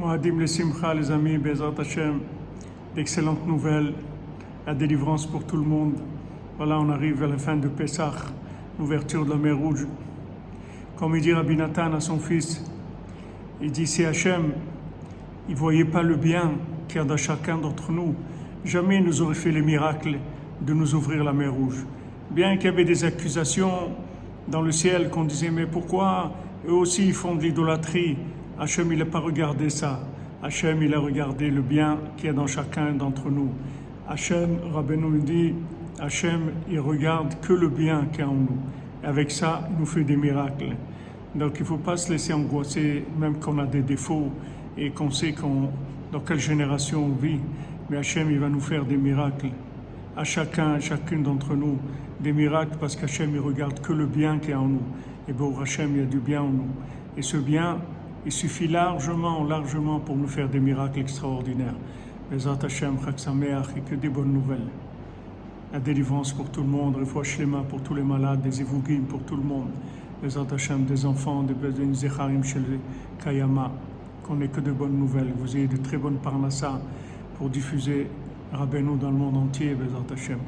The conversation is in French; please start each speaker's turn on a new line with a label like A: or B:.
A: Moadim le Simcha, les amis, Bezrat Hashem, d'excellentes nouvelles, la délivrance pour tout le monde. Voilà, on arrive à la fin de Pessah, l'ouverture de la mer Rouge. Comme il dit Rabbi Nathan à son fils, il dit si Hachem, il ne voyait pas le bien qu'il y a dans chacun d'entre nous, jamais il nous aurait fait le miracle de nous ouvrir la mer Rouge. Bien qu'il y avait des accusations dans le ciel qu'on disait mais pourquoi eux aussi ils font de l'idolâtrie? Hachem, il n'a pas regardé ça. Hachem, il a regardé le bien qu'il y a dans chacun d'entre nous. Hachem, Rabbeinu nous dit, Hachem, il regarde que le bien qu'il y a en nous. Et avec ça, il nous fait des miracles. Donc il ne faut pas se laisser angoisser, même qu'on a des défauts et qu'on sait qu'on, dans quelle génération on vit. Mais Hachem, il va nous faire des miracles. À chacun, à chacune d'entre nous, des miracles parce qu'Hachem, il regarde que le bien qu'il y a en nous. Et bon, Hachem, il y a du bien en nous. Et ce bien, il suffit largement, largement pour nous faire des miracles extraordinaires. Bezat Hashem, et que des bonnes nouvelles. La délivrance pour tout le monde, le Shlema pour tous les malades, des Evugim pour tout le monde. Bezat Hashem, des enfants, des Zecharim chez Kayama. Qu'on n'ait que de bonnes nouvelles. Vous ayez de très bonnes parnassas pour diffuser Rabbeinu dans le monde entier, Bezat Hashem.